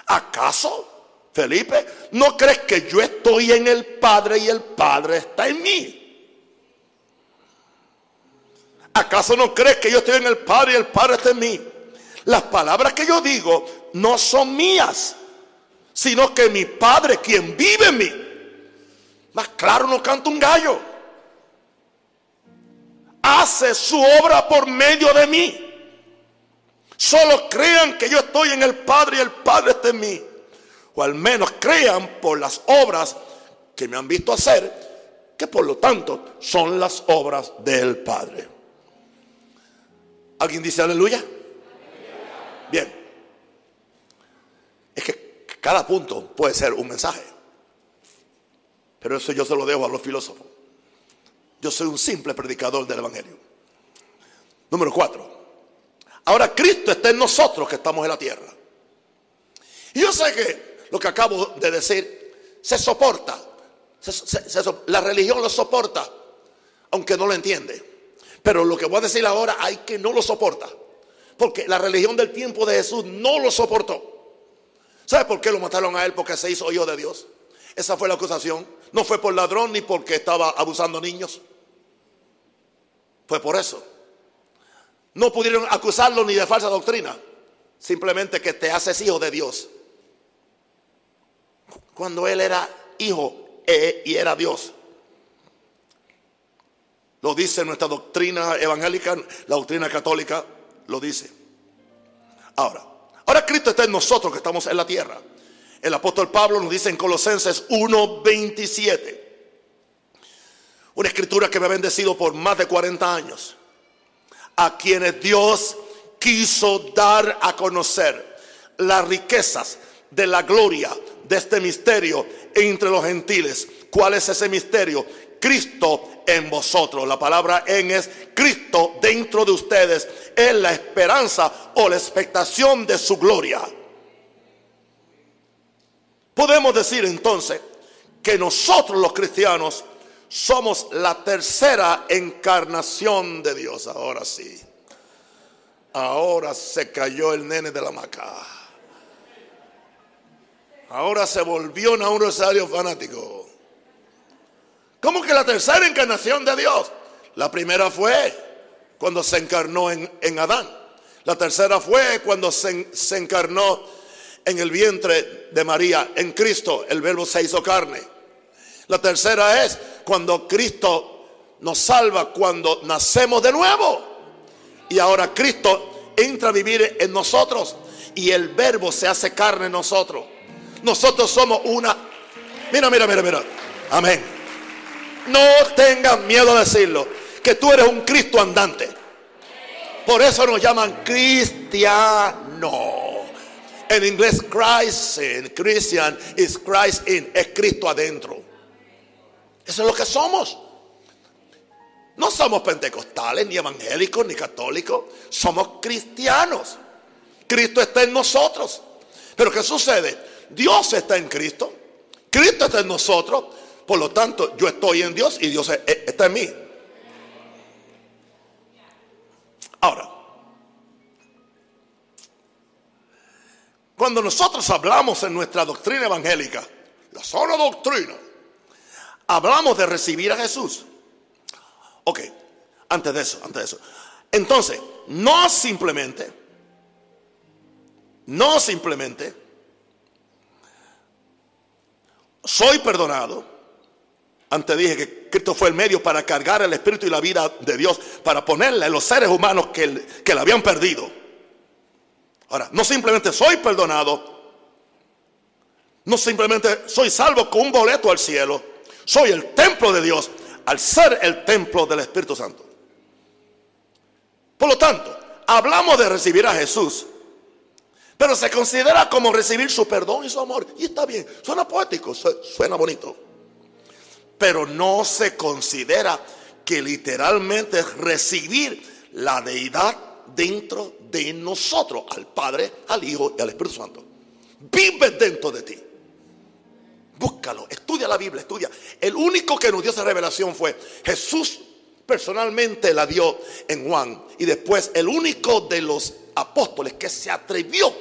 ¿Acaso, Felipe, no crees que yo estoy en el Padre y el Padre está en mí? ¿Acaso no crees que yo estoy en el Padre y el Padre está en mí? Las palabras que yo digo no son mías, sino que mi Padre, quien vive en mí, más claro no canta un gallo hace su obra por medio de mí. Solo crean que yo estoy en el Padre y el Padre está en mí. O al menos crean por las obras que me han visto hacer, que por lo tanto son las obras del Padre. ¿Alguien dice aleluya? Bien. Es que cada punto puede ser un mensaje. Pero eso yo se lo dejo a los filósofos. Yo soy un simple predicador del Evangelio. Número cuatro. Ahora Cristo está en nosotros que estamos en la tierra. Y yo sé que lo que acabo de decir se soporta. la religión lo soporta, aunque no lo entiende. Pero lo que voy a decir ahora hay que no lo soporta. Porque la religión del tiempo de Jesús no lo soportó. ¿Sabe por qué lo mataron a él? Porque se hizo hijo de Dios. Esa fue la acusación. No fue por ladrón ni porque estaba abusando niños. Fue por eso. No pudieron acusarlo ni de falsa doctrina. Simplemente que te haces hijo de Dios. Cuando él era hijo e, y era Dios. Lo dice nuestra doctrina evangélica, la doctrina católica lo dice. Ahora, ahora Cristo está en nosotros que estamos en la tierra. El apóstol Pablo nos dice en Colosenses 1:27. Una escritura que me ha bendecido por más de 40 años. A quienes Dios quiso dar a conocer las riquezas de la gloria de este misterio entre los gentiles, ¿Cuál es ese misterio? Cristo en vosotros. La palabra en es Cristo dentro de ustedes. Es la esperanza o la expectación de su gloria. Podemos decir entonces que nosotros los cristianos somos la tercera encarnación de Dios. Ahora sí. Ahora se cayó el nene de la maca. Ahora se volvió un rosario fanático. ¿Cómo que la tercera encarnación de Dios? La primera fue cuando se encarnó en, Adán. La tercera fue cuando se, se encarnó en el vientre de María, en Cristo. El verbo se hizo carne. La tercera es cuando Cristo nos salva, cuando nacemos de nuevo. Y ahora Cristo entra a vivir en nosotros y el verbo se hace carne en nosotros. Nosotros somos una... Mira, mira, mira, mira. Amén. No tengas miedo a decirlo, que tú eres un Cristo andante. Por eso nos llaman cristiano. En inglés, Christ in, Christian is Christ in, es Cristo adentro. Eso es lo que somos. No somos pentecostales, ni evangélicos, ni católicos. Somos cristianos. Cristo está en nosotros. Pero ¿qué sucede? Dios está en Cristo. Cristo está en nosotros. Por lo tanto, yo estoy en Dios y Dios está en mí. Ahora, cuando nosotros hablamos en nuestra doctrina evangélica, la sola doctrina, hablamos de recibir a Jesús. Ok, antes de eso, antes de eso. Entonces, no simplemente, no simplemente, soy perdonado. Antes dije que Cristo fue el medio para cargar el Espíritu y la vida de Dios, para ponerle a los seres humanos que, que la habían perdido. Ahora, no simplemente soy perdonado, no simplemente soy salvo con un boleto al cielo, soy el templo de Dios al ser el templo del Espíritu Santo. Por lo tanto, hablamos de recibir a Jesús, pero se considera como recibir su perdón y su amor. Y está bien, suena poético, suena bonito. Pero no se considera que literalmente es recibir la deidad dentro de nosotros, al Padre, al Hijo y al Espíritu Santo. Vive dentro de ti. Búscalo, estudia la Biblia, estudia. El único que nos dio esa revelación fue Jesús personalmente la dio en Juan. Y después el único de los apóstoles que se atrevió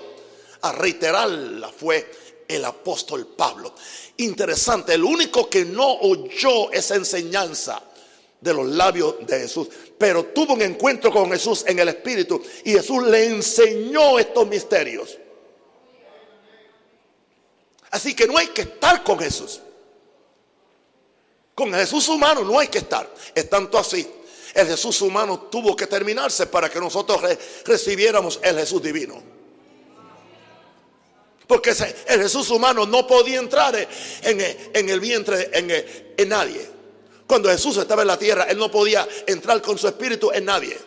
a reiterarla fue el apóstol Pablo. Interesante, el único que no oyó esa enseñanza de los labios de Jesús, pero tuvo un encuentro con Jesús en el Espíritu y Jesús le enseñó estos misterios. Así que no hay que estar con Jesús. Con Jesús humano no hay que estar. Es tanto así. El Jesús humano tuvo que terminarse para que nosotros recibiéramos el Jesús divino. Porque el Jesús humano no podía entrar en, el vientre en nadie. Cuando Jesús estaba en la tierra, Él no podía entrar con su espíritu en nadie.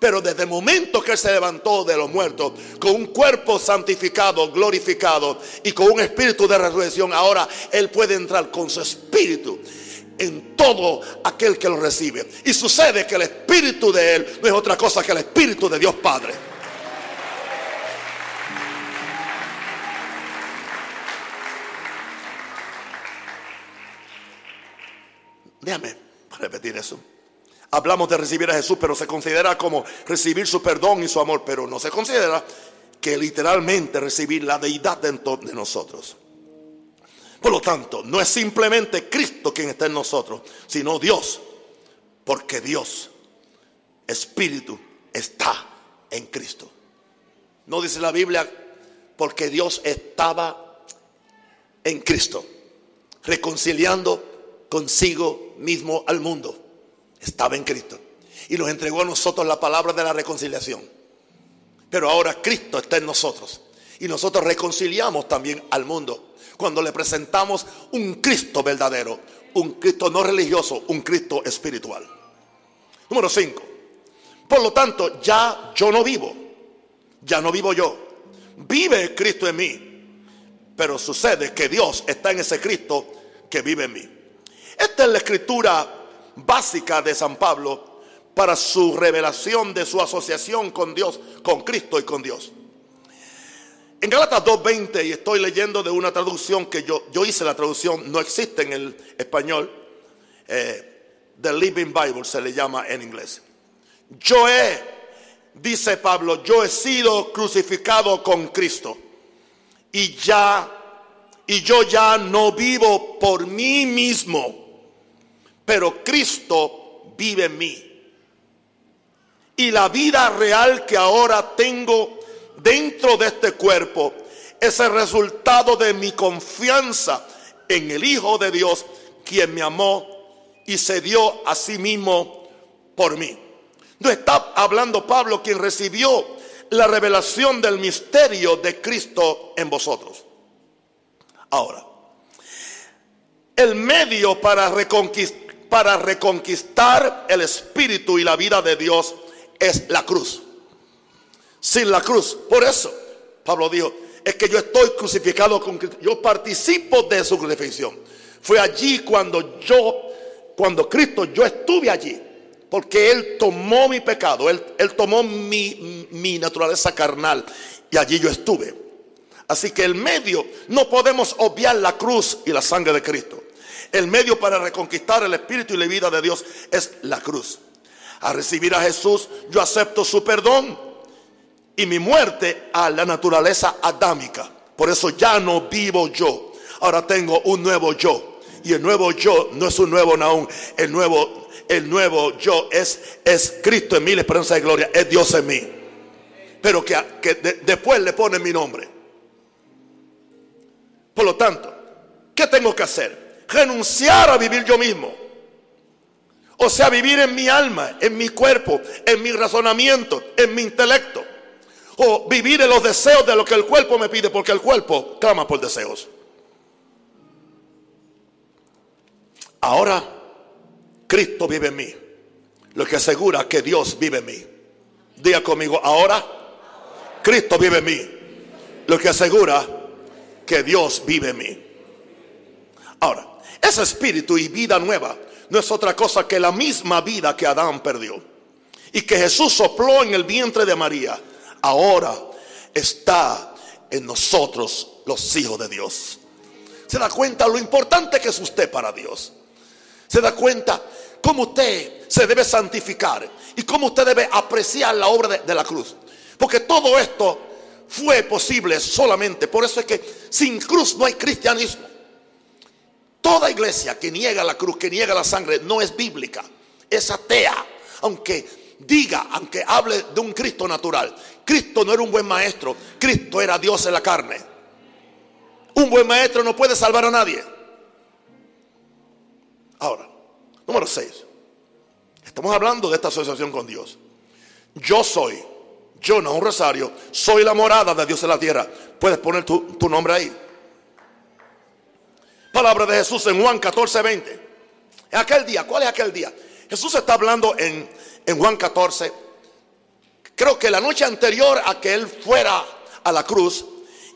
Pero desde el momento que Él se levantó de los muertos, con un cuerpo santificado, glorificado y con un espíritu de resurrección, ahora Él puede entrar con su espíritu en todo aquel que lo recibe. Y sucede que el espíritu de Él no es otra cosa que el espíritu de Dios Padre. Déjame repetir eso. Hablamos de recibir a Jesús, pero se considera como recibir su perdón y su amor, pero no se considera que literalmente recibir la deidad dentro de nosotros. Por lo tanto, no es simplemente Cristo quien está en nosotros, sino Dios, porque Dios, Espíritu, está en Cristo. No dice la Biblia, porque Dios estaba en Cristo, reconciliando consigo mismo al mundo estaba en Cristo. Y nos entregó a nosotros la palabra de la reconciliación. Pero ahora Cristo está en nosotros. Y nosotros reconciliamos también al mundo cuando le presentamos un Cristo verdadero. Un Cristo no religioso, un Cristo espiritual. Número 5. Por lo tanto, ya yo no vivo. Ya no vivo yo. Vive Cristo en mí. Pero sucede que Dios está en ese Cristo que vive en mí. Esta es la escritura básica de San Pablo para su revelación de su asociación con Dios, con Cristo y con Dios. En Galatas 2.20, y estoy leyendo de una traducción que yo, yo hice la traducción, no existe en el español, eh, The Living Bible se le llama en inglés. Yo he, dice Pablo, yo he sido crucificado con Cristo y ya, y yo ya no vivo por mí mismo, pero Cristo vive en mí. Y la vida real que ahora tengo dentro de este cuerpo es el resultado de mi confianza en el Hijo de Dios, quien me amó y se dio a sí mismo por mí. No está hablando Pablo quien recibió la revelación del misterio de Cristo en vosotros. Ahora, el medio para reconquistar, para reconquistar el espíritu y la vida de Dios es la cruz sin la cruz. Por eso, Pablo dijo, es que yo estoy crucificado con Cristo. Yo participo de su crucifixión. Fue allí cuando yo, cuando Cristo, yo estuve allí. Porque Él tomó mi pecado, Él, él tomó mi, mi naturaleza carnal. Y allí yo estuve. Así que el medio, no podemos obviar la cruz y la sangre de Cristo. El medio para reconquistar el espíritu y la vida de Dios es la cruz. A recibir a Jesús, yo acepto su perdón y mi muerte a la naturaleza adámica. Por eso ya no vivo yo. Ahora tengo un nuevo yo. Y el nuevo yo no es un nuevo Naún. El nuevo, el nuevo yo es, es Cristo en mí, la esperanza de gloria. Es Dios en mí. Pero que, después le pone mi nombre. Por lo tanto, ¿qué tengo que hacer? Renunciar a vivir yo mismo. O sea, vivir en mi alma, en mi cuerpo, en mi razonamiento, en mi intelecto o vivir en los deseos de lo que el cuerpo me pide, porque el cuerpo clama por deseos. Ahora Cristo vive en mí, lo que asegura que Dios vive en mí. Diga conmigo, ahora Cristo vive en mí, lo que asegura que Dios vive en mí. Ahora, ese espíritu y vida nueva no es otra cosa que la misma vida que Adán perdió y que Jesús sopló en el vientre de María ahora está en nosotros los hijos de Dios. Se da cuenta lo importante que es usted para Dios. Se da cuenta cómo usted se debe santificar y cómo usted debe apreciar la obra de, la cruz. Porque todo esto fue posible solamente. Por eso es que sin cruz no hay cristianismo. Toda iglesia que niega la cruz, que niega la sangre, no es bíblica. Es atea. Aunque diga, aunque hable de un Cristo natural, Cristo no era un buen maestro, Cristo era Dios en la carne. Un buen maestro no puede salvar a nadie. Ahora, número 6. Estamos hablando de esta asociación con Dios. Yo soy, yo no un rosario, soy la morada de Dios en la tierra. Puedes poner tu, tu nombre ahí. Palabra de Jesús en Juan 14, 20. En aquel día, ¿cuál es aquel día? Jesús está hablando en en Juan 14, creo que la noche anterior a que él fuera a la cruz,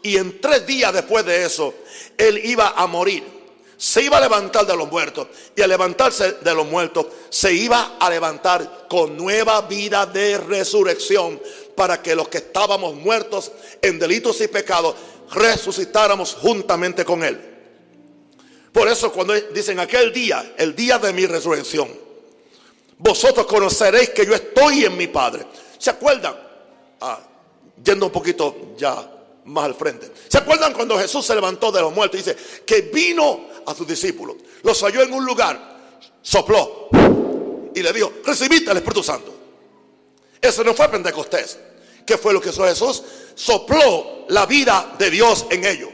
y en tres días después de eso, él iba a morir. Se iba a levantar de los muertos. Y al levantarse de los muertos, se iba a levantar con nueva vida de resurrección para que los que estábamos muertos en delitos y pecados resucitáramos juntamente con él. Por eso cuando dicen aquel día, el día de mi resurrección, vosotros conoceréis que yo estoy en mi Padre. ¿Se acuerdan? Ah, yendo un poquito ya más al frente. ¿Se acuerdan cuando Jesús se levantó de los muertos y dice que vino a sus discípulos, los halló en un lugar, sopló y le dijo, recibiste al Espíritu Santo. Eso no fue Pentecostés. ¿Qué fue lo que hizo Jesús? Sopló la vida de Dios en ellos.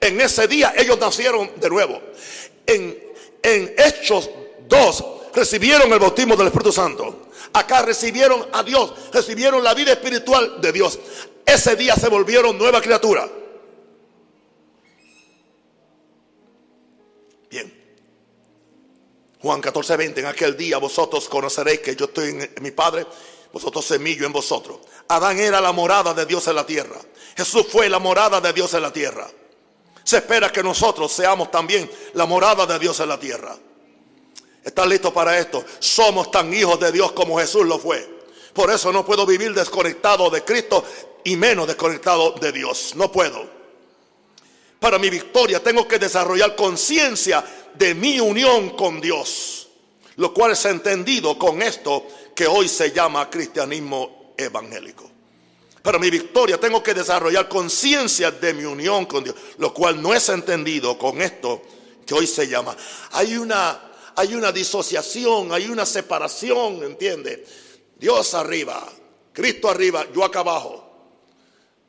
En ese día ellos nacieron de nuevo. En, en Hechos 2 recibieron el bautismo del Espíritu Santo. Acá recibieron a Dios, recibieron la vida espiritual de Dios. Ese día se volvieron nueva criatura. Bien. Juan 14, 20. En aquel día vosotros conoceréis que yo estoy en mi Padre, vosotros semillo en vosotros. Adán era la morada de Dios en la tierra. Jesús fue la morada de Dios en la tierra. Se espera que nosotros seamos también la morada de Dios en la tierra. ¿Estás listo para esto? Somos tan hijos de Dios como Jesús lo fue. Por eso no puedo vivir desconectado de Cristo y menos desconectado de Dios. No puedo. Para mi victoria tengo que desarrollar conciencia de mi unión con Dios. Lo cual es entendido con esto que hoy se llama cristianismo evangélico. Para mi victoria tengo que desarrollar conciencia de mi unión con Dios, lo cual no es entendido con esto que hoy se llama. Hay una, hay una disociación, hay una separación, ¿entiende? Dios arriba, Cristo arriba, yo acá abajo.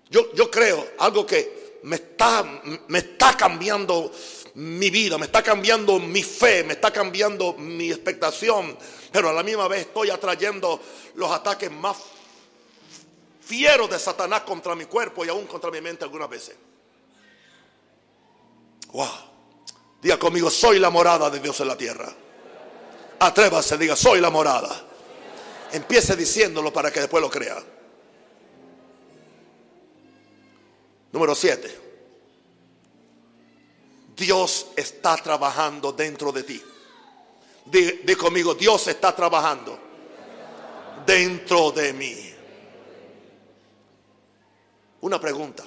Yo, yo creo algo que me está, me está cambiando mi vida, me está cambiando mi fe, me está cambiando mi expectación, pero a la misma vez estoy atrayendo los ataques más fieros de Satanás contra mi cuerpo y aún contra mi mente algunas veces. Wow. Diga conmigo, soy la morada de Dios en la tierra. Atrévase, diga, soy la morada. Empiece diciéndolo para que después lo crea. Número 7. Dios está trabajando dentro de ti. Di, conmigo, Dios está trabajando dentro de mí. Una pregunta.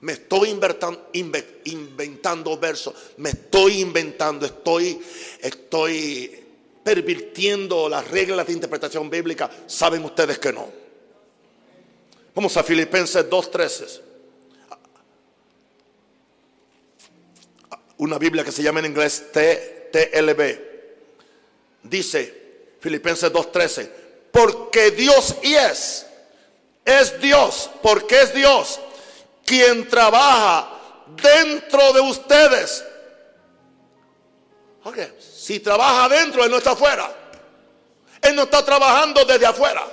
Me estoy inventando, versos. Me estoy inventando. Estoy, estoy pervirtiendo las reglas de interpretación bíblica. Saben ustedes que no. Vamos a Filipenses 2.13. Una Biblia que se llama en inglés TLB. Dice Filipenses 2.13. Porque Dios es. Es Dios. Porque es Dios quien trabaja dentro de ustedes. Ok, si trabaja adentro, Él no está afuera. Él no está trabajando desde afuera.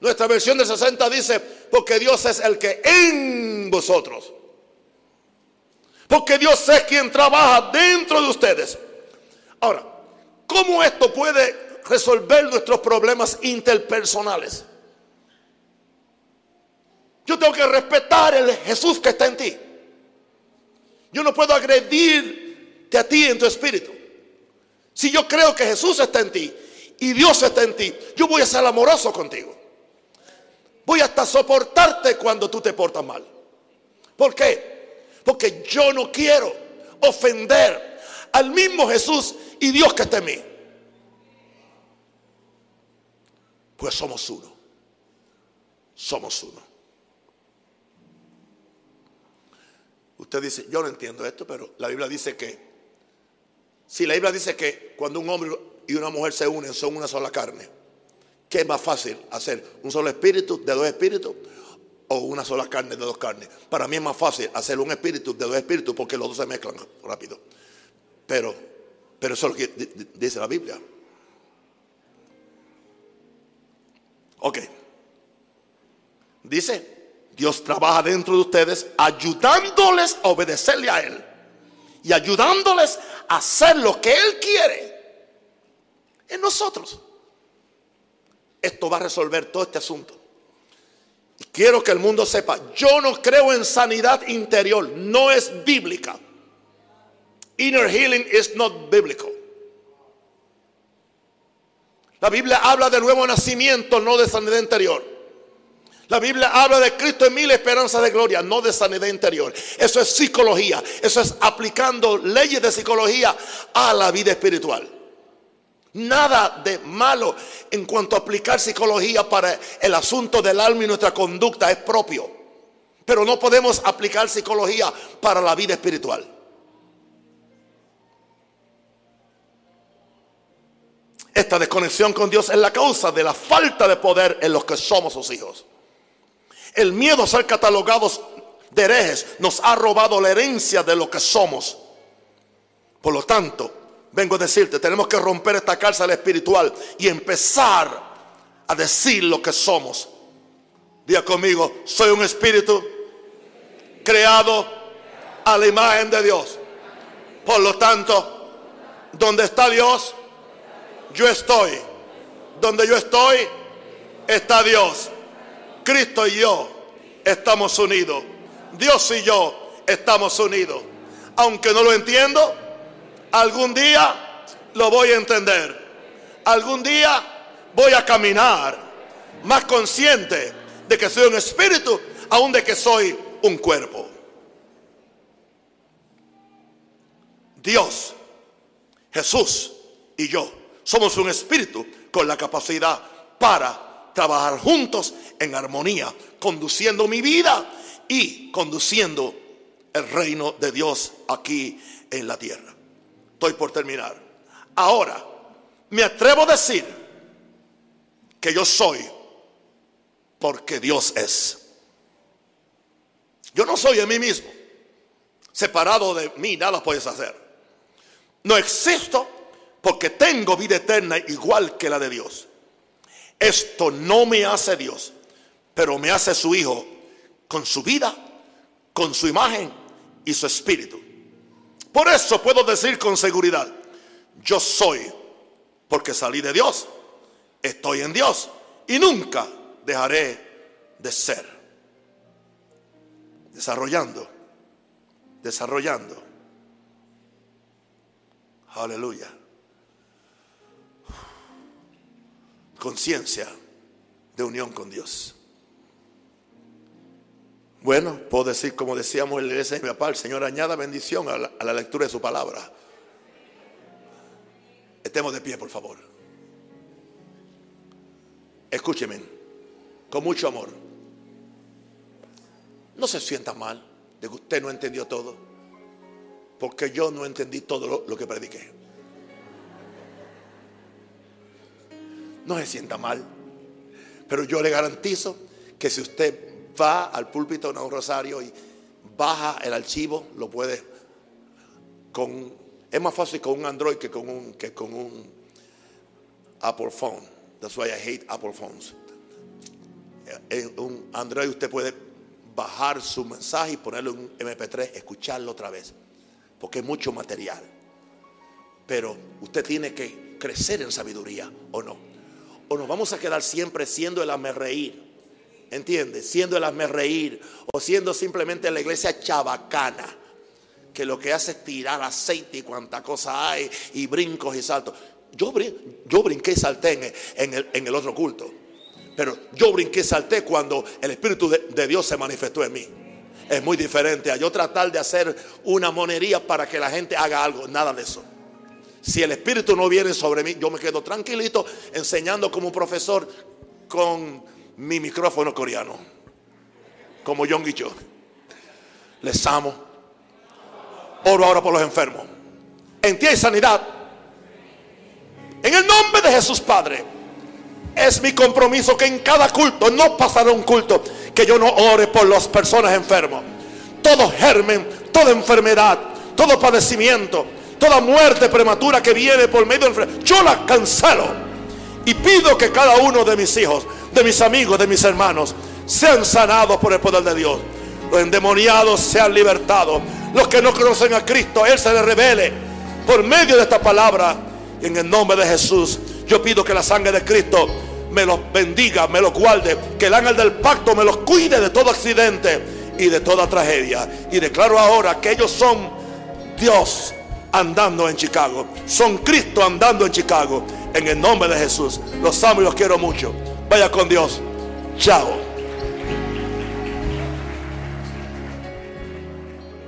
Nuestra versión de 60 dice, porque Dios es el que en vosotros. Porque Dios es quien trabaja dentro de ustedes. Ahora, ¿cómo esto puede resolver nuestros problemas interpersonales? Yo tengo que respetar el Jesús que está en ti. Yo no puedo agredirte a ti en tu espíritu. Si yo creo que Jesús está en ti y Dios está en ti, yo voy a ser amoroso contigo. Voy hasta soportarte cuando tú te portas mal. ¿Por qué? Porque yo no quiero ofender al mismo Jesús y Dios que está en mí. Pues somos uno. Somos uno. Usted dice, yo no entiendo esto, pero la Biblia dice que, si la Biblia dice que cuando un hombre y una mujer se unen son una sola carne, ¿qué es más fácil hacer? ¿Un solo espíritu de dos espíritus o una sola carne de dos carnes? Para mí es más fácil hacer un espíritu de dos espíritus porque los dos se mezclan rápido. Pero, pero eso es lo que dice la Biblia. Ok. Dice Dios trabaja dentro de ustedes ayudándoles a obedecerle a Él y ayudándoles a hacer lo que Él quiere en nosotros. Esto va a resolver todo este asunto. Y quiero que el mundo sepa, yo no creo en sanidad interior, no es bíblica. Inner healing is not biblical. La Biblia habla de nuevo nacimiento, no de sanidad interior. La Biblia habla de Cristo en mil esperanzas de gloria, no de sanidad interior. Eso es psicología. Eso es aplicando leyes de psicología a la vida espiritual. Nada de malo en cuanto a aplicar psicología para el asunto del alma y nuestra conducta es propio. Pero no podemos aplicar psicología para la vida espiritual. Esta desconexión con Dios es la causa de la falta de poder en los que somos sus hijos. El miedo a ser catalogados de herejes nos ha robado la herencia de lo que somos. Por lo tanto, vengo a decirte, tenemos que romper esta cárcel espiritual y empezar a decir lo que somos. Diga conmigo, soy un espíritu creado a la imagen de Dios. Por lo tanto, donde está Dios, yo estoy. Donde yo estoy, está Dios. Cristo y yo estamos unidos. Dios y yo estamos unidos. Aunque no lo entiendo, algún día lo voy a entender. Algún día voy a caminar más consciente de que soy un espíritu, aún de que soy un cuerpo. Dios, Jesús y yo somos un espíritu con la capacidad para trabajar juntos en armonía, conduciendo mi vida y conduciendo el reino de Dios aquí en la tierra. Estoy por terminar. Ahora, me atrevo a decir que yo soy porque Dios es. Yo no soy en mí mismo. Separado de mí nada puedes hacer. No existo porque tengo vida eterna igual que la de Dios. Esto no me hace Dios, pero me hace su Hijo con su vida, con su imagen y su espíritu. Por eso puedo decir con seguridad, yo soy porque salí de Dios, estoy en Dios y nunca dejaré de ser. Desarrollando, desarrollando. Aleluya. Conciencia de unión con Dios. Bueno, puedo decir como decíamos en la iglesia de mi papá, el Señor añada bendición a la, lectura de su palabra. Estemos de pie, por favor. Escúcheme, con mucho amor. No se sienta mal de que usted no entendió todo, porque yo no entendí todo lo que prediqué. No se sienta mal, pero yo le garantizo que si usted va al púlpito de un rosario y baja el archivo, lo puede con es más fácil con un Android que con un que con un Apple phone. That's why I hate Apple phones. En un Android usted puede bajar su mensaje y ponerlo en un MP3, escucharlo otra vez, porque es mucho material. Pero usted tiene que crecer en sabiduría, ¿o no? O nos vamos a quedar siempre siendo el hazme reír ¿Entiendes? Siendo el hazme reír o siendo simplemente la iglesia chabacana, que lo que hace es tirar aceite y cuanta cosa hay y brincos y saltos. Yo, yo brinqué y salté en el, en, el, otro culto, pero yo brinqué y salté cuando el Espíritu de, de Dios se manifestó en mí. Es muy diferente a yo tratar de hacer una monería para que la gente haga algo, nada de eso. Si el Espíritu no viene sobre mí, yo me quedo tranquilito enseñando como profesor con mi micrófono coreano, como John y yo. Les amo. Oro ahora por los enfermos. En ti hay sanidad. En el nombre de Jesús Padre. Es mi compromiso que en cada culto, no pasará un culto, que yo no ore por las personas enfermas. Todo germen, toda enfermedad, todo padecimiento, toda muerte prematura que viene por medio del yo la cancelo. Y pido que cada uno de mis hijos de mis amigos, de mis hermanos, sean sanados por el poder de Dios. Los endemoniados sean libertados. Los que no conocen a Cristo, Él se les revele por medio de esta palabra. En el nombre de Jesús, yo pido que la sangre de Cristo me los bendiga, me los guarde. Que el ángel del pacto me los cuide de todo accidente y de toda tragedia. Y declaro ahora que ellos son Dios andando en Chicago. Son Cristo andando en Chicago. En el nombre de Jesús. Los amo y los quiero mucho. Vaya con Dios. Chao.